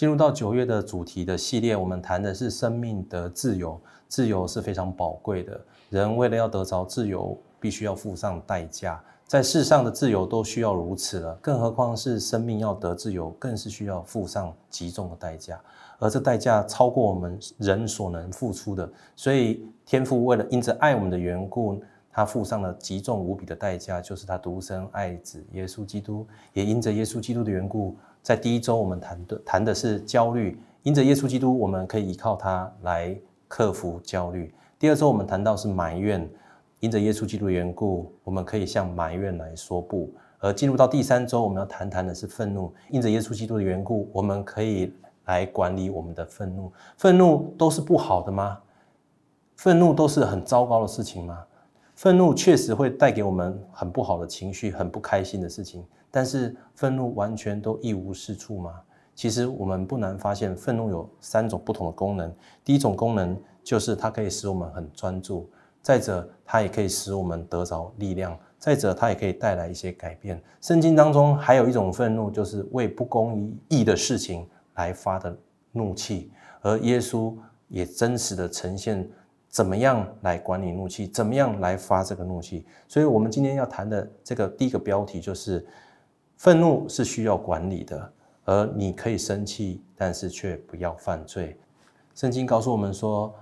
进入到九月的主题的系列，我们谈的是生命的自由。自由是非常宝贵的，人为了要得着自由，必须要付上代价。在世上的自由都需要如此了，更何况是生命要得自由，更是需要付上极重的代价。而这代价超过我们人所能付出的，所以天父为了因着爱我们的缘故。他付上了极重无比的代价，就是他独生爱子耶稣基督。也因着耶稣基督的缘故，在第一周我们谈的谈的是焦虑，因着耶稣基督，我们可以依靠他来克服焦虑。第二周我们谈到是埋怨，因着耶稣基督的缘故，我们可以向埋怨来说不。而进入到第三周，我们要谈谈的是愤怒，因着耶稣基督的缘故，我们可以来管理我们的愤怒。愤怒都是不好的吗？愤怒都是很糟糕的事情吗？愤怒确实会带给我们很不好的情绪，很不开心的事情。但是愤怒完全都一无是处吗？其实我们不难发现，愤怒有三种不同的功能。第一种功能就是它可以使我们很专注；再者，它也可以使我们得着力量；再者，它也可以带来一些改变。圣经当中还有一种愤怒，就是为不公义的事情来发的怒气，而耶稣也真实的呈现。怎么样来管理怒气？怎么样来发这个怒气？所以，我们今天要谈的这个第一个标题就是：愤怒是需要管理的，而你可以生气，但是却不要犯罪。圣经告诉我们说：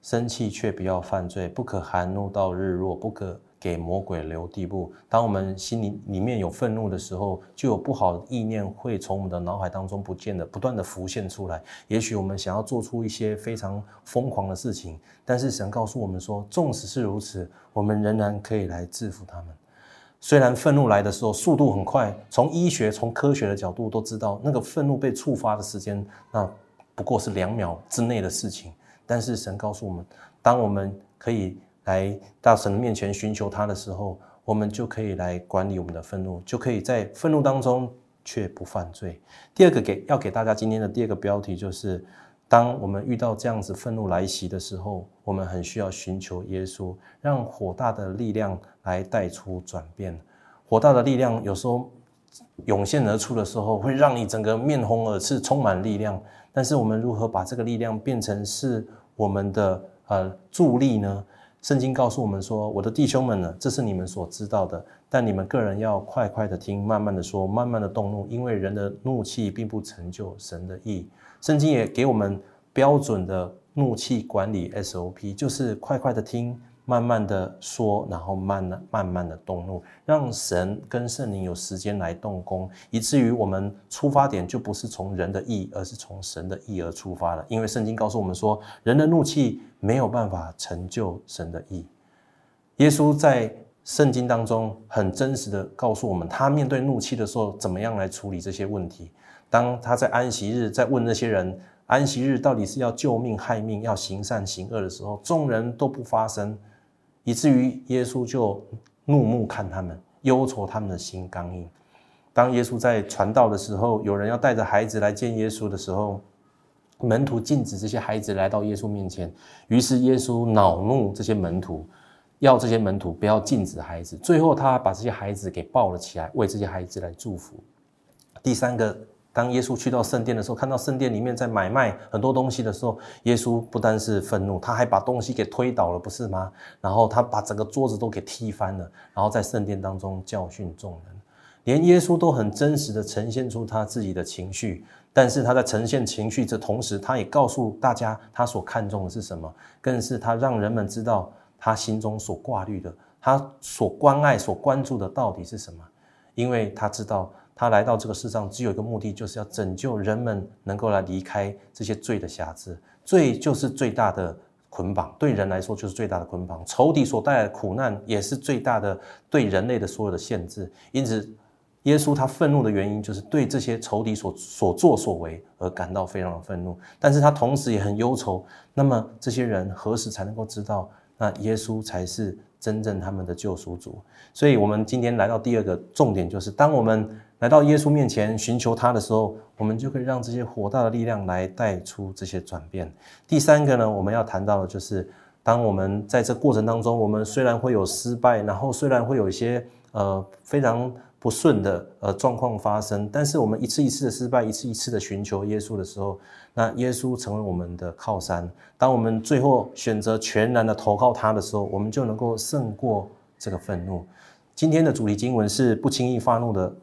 生气却不要犯罪，不可含怒到日落，不可。给魔鬼留地步。当我们心里里面有愤怒的时候，就有不好的意念会从我们的脑海当中不见的不断的浮现出来。也许我们想要做出一些非常疯狂的事情，但是神告诉我们说，纵使是如此，我们仍然可以来制服他们。虽然愤怒来的时候速度很快，从医学、从科学的角度都知道，那个愤怒被触发的时间，那不过是两秒之内的事情。但是神告诉我们，当我们可以。来到神面前寻求他的时候，我们就可以来管理我们的愤怒，就可以在愤怒当中却不犯罪。第二个给要给大家今天的第二个标题就是：当我们遇到这样子愤怒来袭的时候，我们很需要寻求耶稣，让火大的力量来带出转变。火大的力量有时候涌现而出的时候，会让你整个面红耳赤，充满力量。但是我们如何把这个力量变成是我们的呃助力呢？圣经告诉我们说：“我的弟兄们呢，这是你们所知道的，但你们个人要快快的听，慢慢的说，慢慢的动怒，因为人的怒气并不成就神的意。”圣经也给我们标准的怒气管理 SOP，就是快快的听。慢慢的说，然后慢慢慢慢的动怒，让神跟圣灵有时间来动工，以至于我们出发点就不是从人的意，而是从神的意而出发了。因为圣经告诉我们说，人的怒气没有办法成就神的意。耶稣在圣经当中很真实的告诉我们，他面对怒气的时候，怎么样来处理这些问题。当他在安息日在问那些人，安息日到底是要救命害命，要行善行恶的时候，众人都不发声。以至于耶稣就怒目看他们，忧愁他们的心刚硬。当耶稣在传道的时候，有人要带着孩子来见耶稣的时候，门徒禁止这些孩子来到耶稣面前。于是耶稣恼怒这些门徒，要这些门徒不要禁止孩子。最后他把这些孩子给抱了起来，为这些孩子来祝福。第三个。当耶稣去到圣殿的时候，看到圣殿里面在买卖很多东西的时候，耶稣不单是愤怒，他还把东西给推倒了，不是吗？然后他把整个桌子都给踢翻了，然后在圣殿当中教训众人，连耶稣都很真实的呈现出他自己的情绪。但是他在呈现情绪这同时，他也告诉大家他所看重的是什么，更是他让人们知道他心中所挂虑的，他所关爱、所关注的到底是什么，因为他知道。他来到这个世上，只有一个目的，就是要拯救人们，能够来离开这些罪的瑕疵。罪就是最大的捆绑，对人来说就是最大的捆绑。仇敌所带来的苦难，也是最大的对人类的所有的限制。因此，耶稣他愤怒的原因，就是对这些仇敌所所作所为而感到非常的愤怒。但是他同时也很忧愁。那么，这些人何时才能够知道，那耶稣才是真正他们的救赎主？所以，我们今天来到第二个重点，就是当我们。来到耶稣面前寻求他的时候，我们就可以让这些火大的力量来带出这些转变。第三个呢，我们要谈到的就是，当我们在这过程当中，我们虽然会有失败，然后虽然会有一些呃非常不顺的呃状况发生，但是我们一次一次的失败，一次一次的寻求耶稣的时候，那耶稣成为我们的靠山。当我们最后选择全然的投靠他的时候，我们就能够胜过这个愤怒。今天的主题经文是不轻易发怒的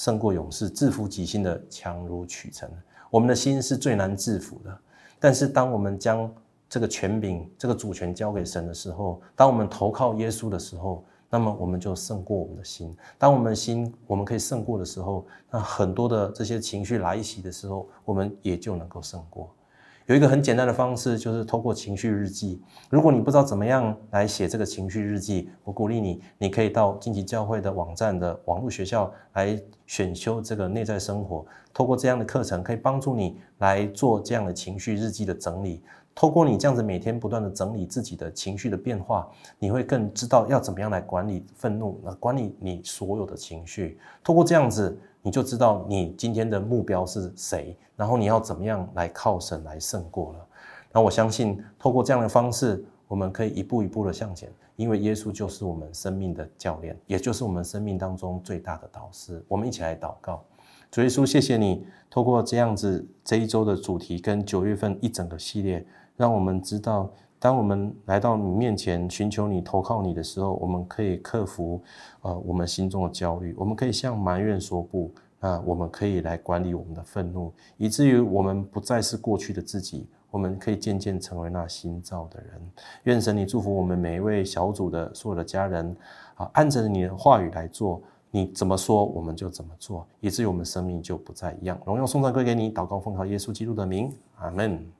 胜过勇士，制服己心的强如取成。我们的心是最难制服的，但是当我们将这个权柄、这个主权交给神的时候，当我们投靠耶稣的时候。那么我们就胜过我们的心。当我们的心我们可以胜过的时候，那很多的这些情绪来袭的时候，我们也就能够胜过。有一个很简单的方式，就是透过情绪日记。如果你不知道怎么样来写这个情绪日记，我鼓励你，你可以到晋级教会的网站的网络学校来选修这个内在生活。透过这样的课程，可以帮助你来做这样的情绪日记的整理。透过你这样子每天不断的整理自己的情绪的变化，你会更知道要怎么样来管理愤怒，那管理你所有的情绪。透过这样子，你就知道你今天的目标是谁，然后你要怎么样来靠神来胜过了。那我相信，透过这样的方式，我们可以一步一步的向前，因为耶稣就是我们生命的教练，也就是我们生命当中最大的导师。我们一起来祷告，主耶稣，谢谢你透过这样子这一周的主题跟九月份一整个系列。让我们知道，当我们来到你面前寻求你、投靠你的时候，我们可以克服呃我们心中的焦虑，我们可以向埋怨说不啊，我们可以来管理我们的愤怒，以至于我们不再是过去的自己，我们可以渐渐成为那新造的人。愿神你祝福我们每一位小组的所有的家人啊，按着你的话语来做，你怎么说我们就怎么做，以至于我们生命就不再一样。荣耀颂赞归给你，祷告奉靠耶稣基督的名，阿门。